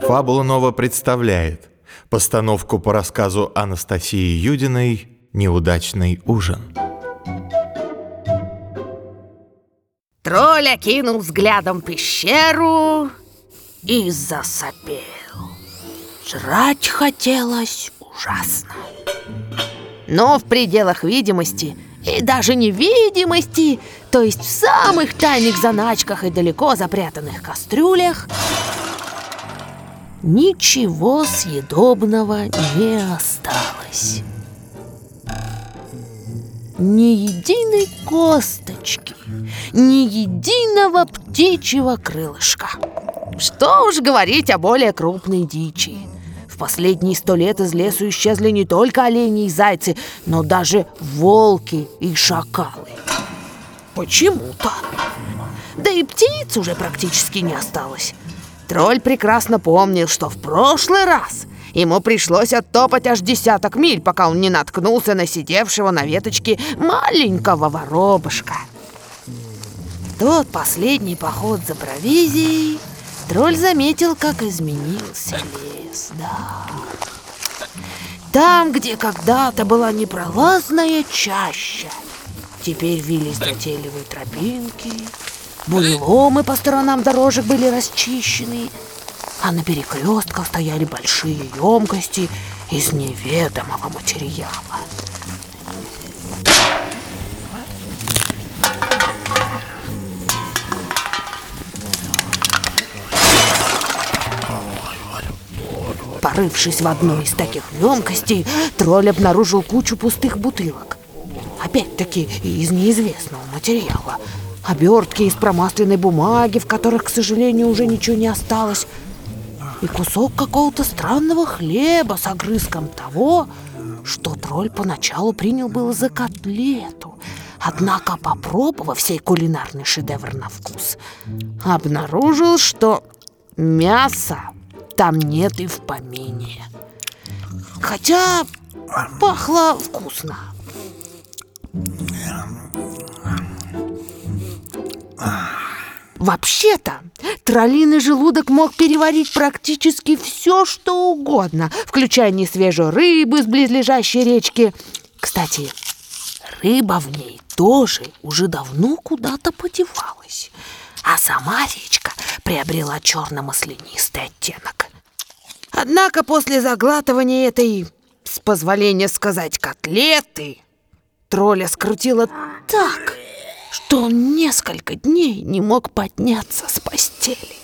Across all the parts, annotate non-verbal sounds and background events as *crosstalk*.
Фабула Нова представляет постановку по рассказу Анастасии Юдиной «Неудачный ужин». Тролль окинул взглядом пещеру и засопел. Жрать хотелось ужасно. Но в пределах видимости и даже невидимости, то есть в самых тайных заначках и далеко запрятанных кастрюлях, ничего съедобного не осталось. Ни единой косточки, ни единого птичьего крылышка. Что уж говорить о более крупной дичи. В последние сто лет из лесу исчезли не только олени и зайцы, но даже волки и шакалы. Почему-то. Да и птиц уже практически не осталось. Тролль прекрасно помнил, что в прошлый раз ему пришлось оттопать аж десяток миль, пока он не наткнулся на сидевшего на веточке маленького воробушка. Тот последний поход за провизией тролль заметил, как изменился лес, да. Там, где когда-то была непролазная чаща, теперь вились затейливые тропинки, буреломы по сторонам дорожек были расчищены, а на перекрестках стояли большие емкости из неведомого материала. Порывшись в одной из таких емкостей, тролль обнаружил кучу пустых бутылок. Опять-таки из неизвестного материала. Обертки из промасленной бумаги, в которых, к сожалению, уже ничего не осталось. И кусок какого-то странного хлеба с огрызком того, что тролль поначалу принял было за котлету. Однако, попробовав сей кулинарный шедевр на вкус, обнаружил, что мясо там нет и в помине. Хотя пахло вкусно. Вообще-то, троллиный желудок мог переварить практически все, что угодно, включая несвежую рыбу из близлежащей речки. Кстати, рыба в ней тоже уже давно куда-то подевалась, а сама речка приобрела черно-маслянистый оттенок. Однако после заглатывания этой, с позволения сказать, котлеты, тролля скрутило так, что он несколько дней не мог подняться с постели.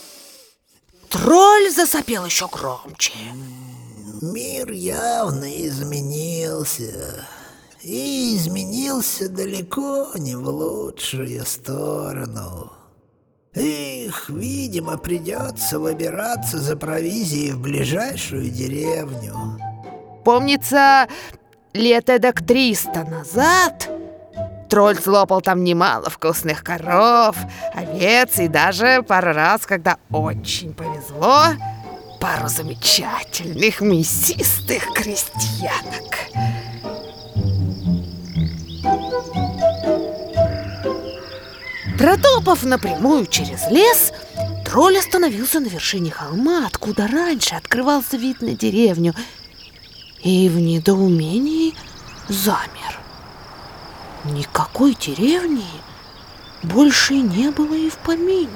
Тролль засопел еще громче. Мир явно изменился. И изменился далеко не в лучшую сторону. Их, видимо, придется выбираться за провизией в ближайшую деревню. Помнится, лет эдак триста назад тролль слопал там немало вкусных коров, овец и даже пару раз, когда очень повезло, пару замечательных мясистых крестьянок. Протопав напрямую через лес, тролль остановился на вершине холма, откуда раньше открывался вид на деревню, и в недоумении замер. Никакой деревни больше не было и в помине.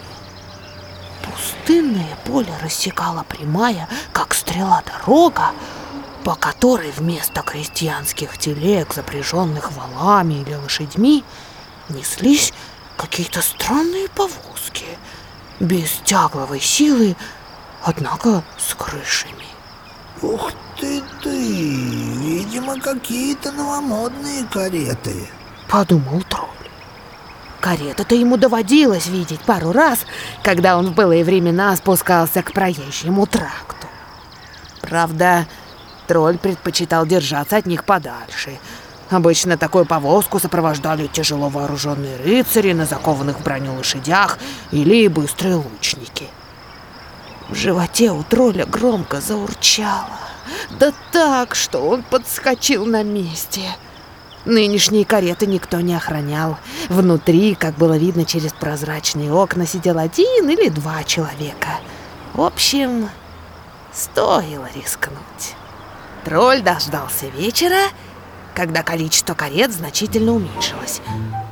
Пустынное поле рассекала прямая, как стрела дорога, по которой вместо крестьянских телег, запряженных валами или лошадьми, неслись какие-то странные повозки, без тягловой силы, однако с крышами. Ух ты ты, видимо, какие-то новомодные кареты. Подумал тролль. Карету-то ему доводилось видеть пару раз, когда он в былые времена спускался к проезжему тракту. Правда, тролль предпочитал держаться от них подальше. Обычно такую повозку сопровождали тяжело вооруженные рыцари на закованных в броню лошадях или быстрые лучники. В животе у тролля громко заурчало. Да так, что он подскочил на месте. Нынешние кареты никто не охранял. Внутри, как было видно через прозрачные окна, сидел один или два человека. В общем, стоило рискнуть. Тролль дождался вечера, когда количество карет значительно уменьшилось.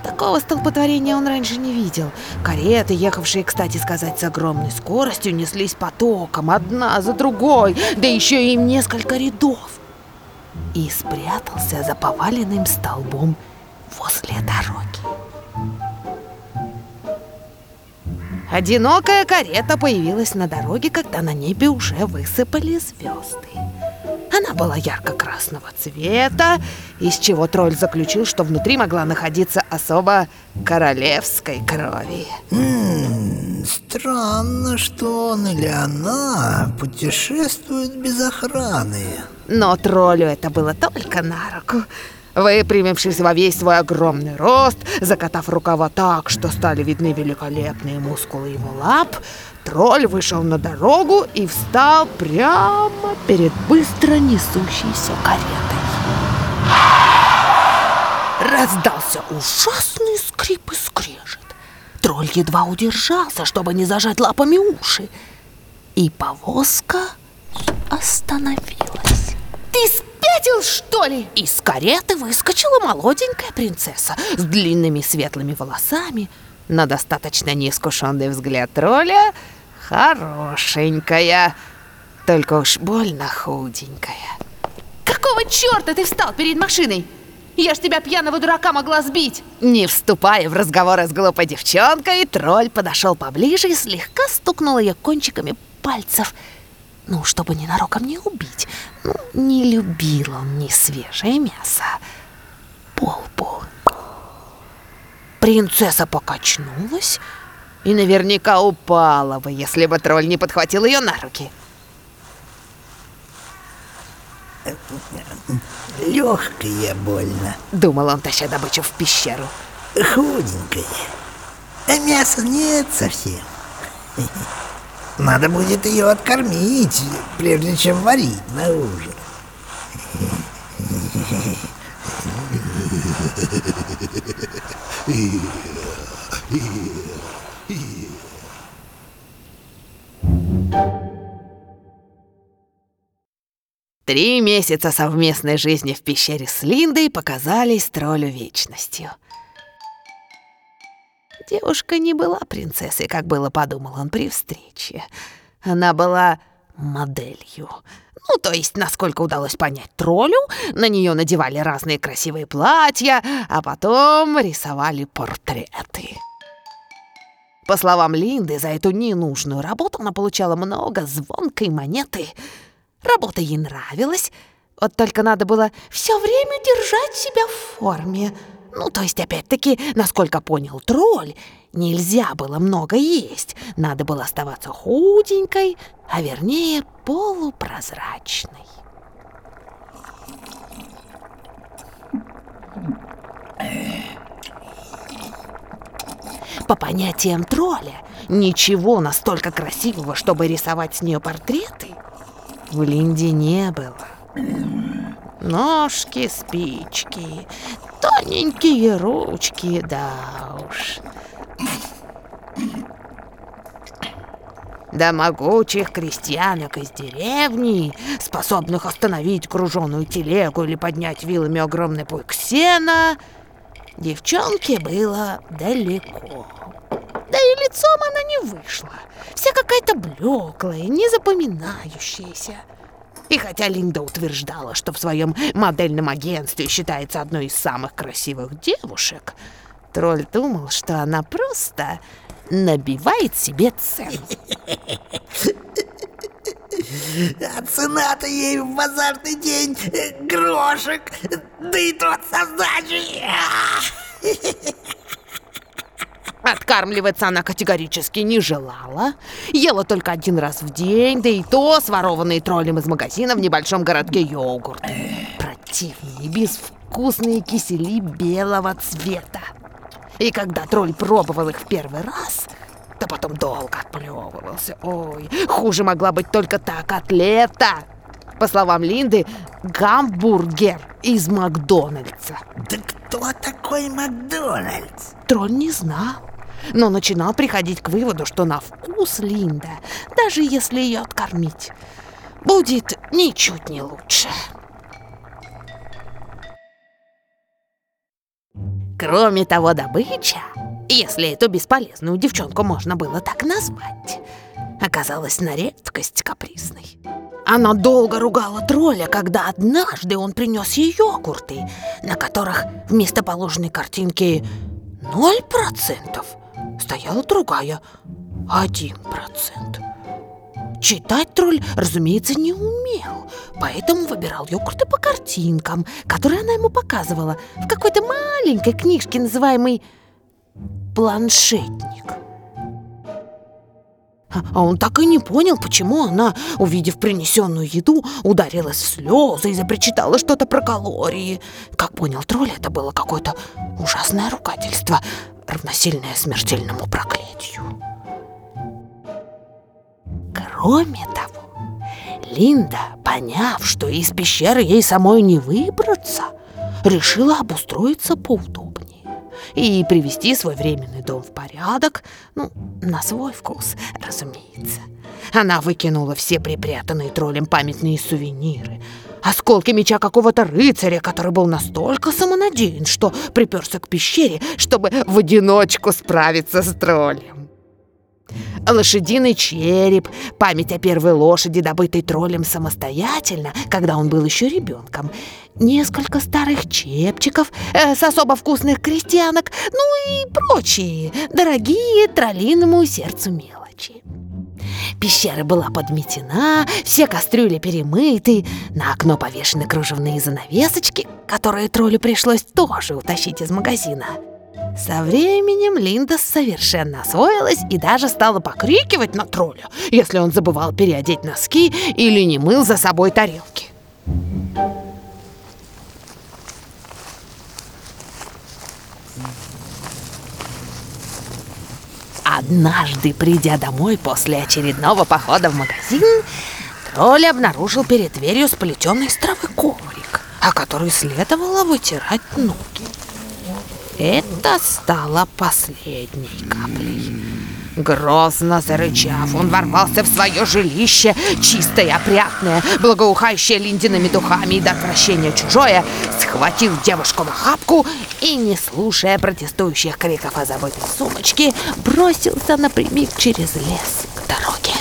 Такого столпотворения он раньше не видел. Кареты, ехавшие, кстати сказать, с огромной скоростью, неслись потоком, одна за другой, да еще им несколько рядов. И спрятался за поваленным столбом возле дороги. Одинокая карета появилась на дороге, когда на небе уже высыпали звезды. Она была ярко-красного цвета, из чего тролль заключил, что внутри могла находиться особо королевской крови. М-м, странно, что он или она путешествуют без охраны. Но троллю это было только на руку. Выпрямившись во весь свой огромный рост, закатав рукава так, что стали видны великолепные мускулы его лап, тролль вышел на дорогу и встал прямо перед быстро несущейся каретой. Раздался ужасный скрип и скрежет. Тролль едва удержался, чтобы не зажать лапами уши. И повозка остановилась. Ты спятил, что ли? Из кареты выскочила молоденькая принцесса с длинными светлыми волосами. На достаточно неискушенный взгляд тролля хорошенькая, только уж больно худенькая. Какого черта ты встал перед машиной? Я ж тебя пьяного дурака могла сбить. Не вступая в разговоры с глупой девчонкой. Тролль подошел поближе и слегка стукнул ее кончиками пальцев. Ну, чтобы ненароком не убить. Ну, не любил он ни свежее мясо. Полпу Принцесса покачнулась И наверняка упала бы, если бы тролль не подхватил ее на руки Легкая больно, Думал он, таща добычу в пещеру худенькая. А мяса нет совсем. Надо будет ее откормить, прежде чем варить на ужин. *laughs* Три месяца совместной жизни в пещере с Линдой показались троллю вечностью. Девушка не была принцессой, как было подумал он при встрече. Она была моделью. Ну, то есть, насколько удалось понять троллю, на нее надевали разные красивые платья, а потом рисовали портреты. По словам Линды, за эту ненужную работу она получала много звонкой монеты. Работа ей нравилась, вот только надо было все время держать себя в форме. Ну, то есть, опять-таки, насколько понял тролль, нельзя было много есть. Надо было оставаться худенькой, а вернее полупрозрачной. По понятиям тролля, ничего настолько красивого, чтобы рисовать с нее портреты, в Линде не было. Ножки, спички, тоненькие ручки, да уж. До могучих крестьянок из деревни, способных остановить груженую телегу или поднять вилами огромный пук сена, девчонке было далеко. Да и лицом она не вышла. Вся какая-то блеклая, незапоминающаяся. И хотя Линда утверждала, что в своем модельном агентстве считается одной из самых красивых девушек, тролль думал, что она просто набивает себе цену. А цена-то ей в базарный день э, грошек, и тот со сдачей. Откармливаться она категорически не желала. Ела только один раз в день, да и то сворованные троллем из магазина в небольшом городке йогурт. Противные, безвкусные кисели белого цвета. И когда тролль пробовал их в первый раз, то потом долго отплевывался. Ой, хуже могла быть только та котлета. По словам Линды, гамбургер из Макдональдса. Да кто такой Макдональдс? Тролль не знал. но начинал приходить к выводу, что на вкус Линда, даже если ее откормить, будет ничуть не лучше. Кроме того, добыча, если эту бесполезную девчонку можно было так назвать, оказалась на редкость капризной. Она долго ругала тролля, когда однажды он принес ей йогурты, на которых вместо положенной картинки 0% стояла другая – 1%. Читать тролль, разумеется, не умел, поэтому выбирал йогурты по картинкам, которые она ему показывала в какой-то маленькой книжке, называемой «Планшетник». А он так и не понял, почему она, увидев принесенную еду, ударилась в слезы и запричитала что-то про калории. Как понял тролль, это было какое-то ужасное ругательство, равносильное смертельному проклятию. Кроме того, Линда, поняв, что из пещеры ей самой не выбраться, решила обустроиться поудобнее и привести свой временный дом в порядок, ну, на свой вкус, разумеется. Она выкинула все припрятанные троллем памятные сувениры, осколки меча какого-то рыцаря, который был настолько самонадеян, что приперся к пещере, чтобы в одиночку справиться с троллем. Лошадиный череп, память о первой лошади, добытой троллем самостоятельно, когда он был еще ребенком, несколько старых чепчиков э, с особо вкусных крестьянок, ну и прочие дорогие троллиному сердцу мелочи. Пещера была подметена, все кастрюли перемыты, на окно повешены кружевные занавесочки, которые троллю пришлось тоже утащить из магазина. Со временем Линда совершенно освоилась и даже стала покрикивать на тролля, если он забывал переодеть носки или не мыл за собой тарелки. Однажды, придя домой после очередного похода в магазин, тролль обнаружил перед дверью сплетенный из травы коврик, о который следовало вытирать ноги. Это стало последней каплей. Грозно зарычав, он ворвался в свое жилище, чистое, опрятное, благоухающее линдиными духами и до отвращения чужое, схватил девушку в охапку и, не слушая протестующих криков о забытой сумочке, бросился напрямик через лес к дороге.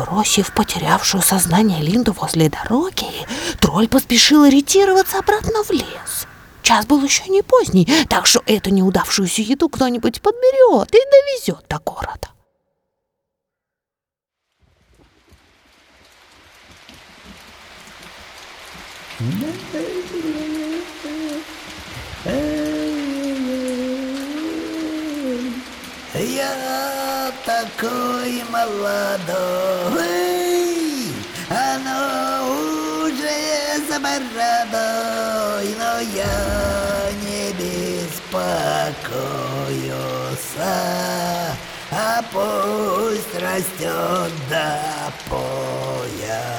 Бросив потерявшую сознание Линду возле дороги, тролль поспешил ориентироваться обратно в лес. Час был еще не поздний, так что эту неудавшуюся еду кто-нибудь подберет и довезет до города. Я такой молодой, оно уже за бородой, но я не беспокоюся, а пусть растет до пояса.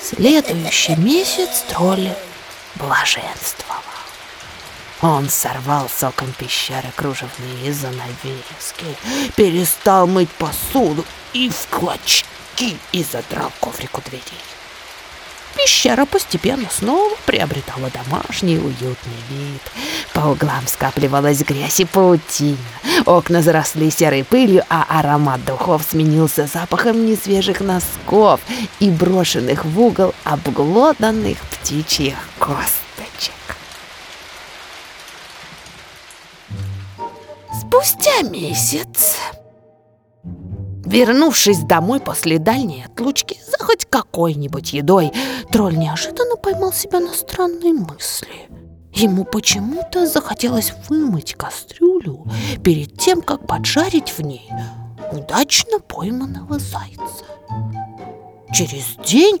Следующий месяц тролль блаженствовал. Он сорвал соком пещеры кружевные занавески, перестал мыть посуду и в клочки и задрал коврик у дверей. Пещера постепенно снова приобретала домашний уютный вид. По углам скапливалась грязь и паутина. Окна заросли серой пылью, а аромат духов сменился запахом несвежих носков и брошенных в угол обглоданных птичьих косточек. Спустя месяц, вернувшись домой после дальней отлучки за хоть какой-нибудь едой, тролль неожиданно поймал себя на странной мысли. Ему почему-то захотелось вымыть кастрюлю перед тем, как поджарить в ней удачно пойманного зайца. Через день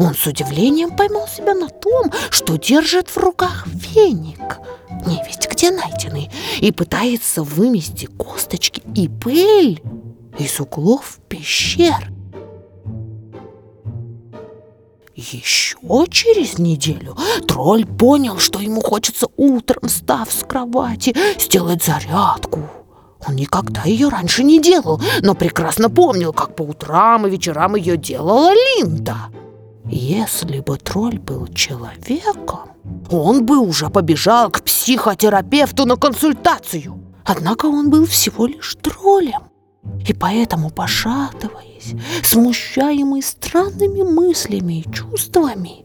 он с удивлением поймал себя на том, что держит в руках веник. Не ведь где найдены, и пытается вымести косточки и пыль из углов пещер. Еще через неделю тролль понял, что ему хочется утром, встав с кровати, сделать зарядку. Он никогда ее раньше не делал, но прекрасно помнил, как по утрам и вечерам ее делала Линда. Если бы тролль был человеком, он бы уже побежал к психотерапевту на консультацию. Однако он был всего лишь троллем. И поэтому, пошатываясь, смущаемый странными мыслями и чувствами,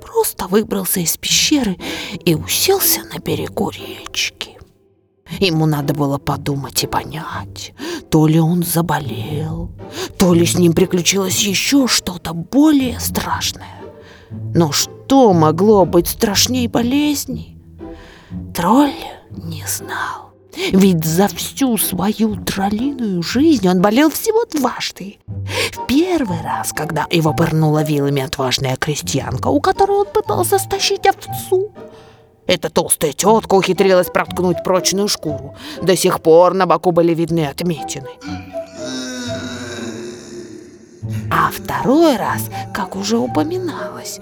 просто выбрался из пещеры и уселся на берегу речки. Ему надо было подумать и понять, то ли он заболел, то ли с ним приключилось еще что-то более страшное. Но что могло быть страшней болезни? Тролль не знал. Ведь за всю свою троллиную жизнь он болел всего дважды. В первый раз, когда его пырнула вилами отважная крестьянка, у которой он пытался стащить овцу. Эта толстая тетка ухитрилась проткнуть прочную шкуру. До сих пор на боку были видны отметины. А второй раз, как уже упоминалось,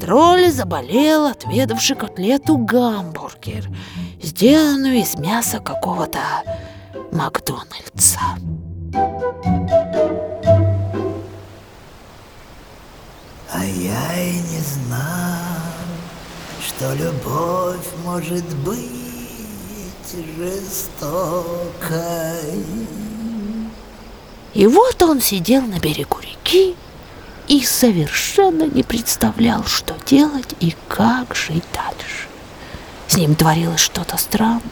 тролль заболел, отведавший котлету гамбургер, сделанную из мяса какого-то Макдональдса. А я и не знал, что любовь может быть жестокой. И вот он сидел на берегу реки и совершенно не представлял, что делать и как жить дальше. С ним творилось что-то странное,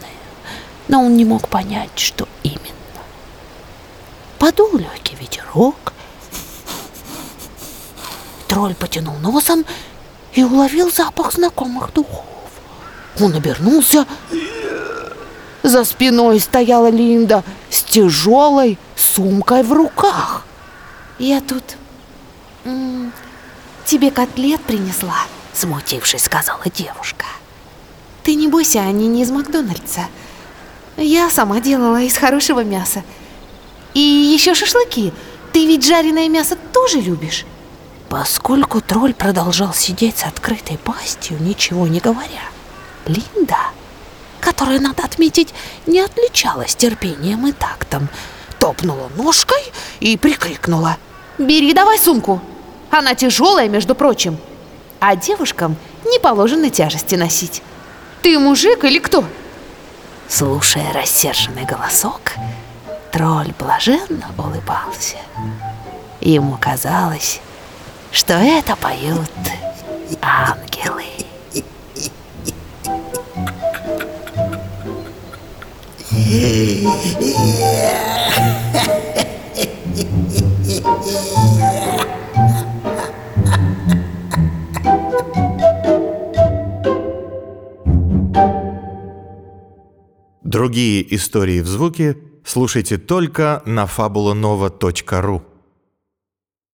но он не мог понять, что именно. Подул легкий ветерок, тролль потянул носом и уловил запах знакомых духов. Он обернулся. За спиной стояла Линда с тяжелой сумкой в руках. Я тут м, тебе котлет принесла, Смутившись, сказала девушка. Ты не бойся, они не из Макдональдса. Я сама делала из хорошего мяса. И еще шашлыки. Ты ведь жареное мясо тоже любишь? Поскольку тролль продолжал сидеть с открытой пастью, ничего не говоря, Линда, которая, надо отметить, не отличалась терпением и тактом, топнула ножкой и прикрикнула. Бери давай сумку. Она тяжелая, между прочим. А девушкам не положено тяжести носить. Ты мужик или кто? Слушая рассерженный голосок, тролль блаженно улыбался. Ему казалось, что это поют ангелы. Другие истории в звуке слушайте только на fabulanova.ru.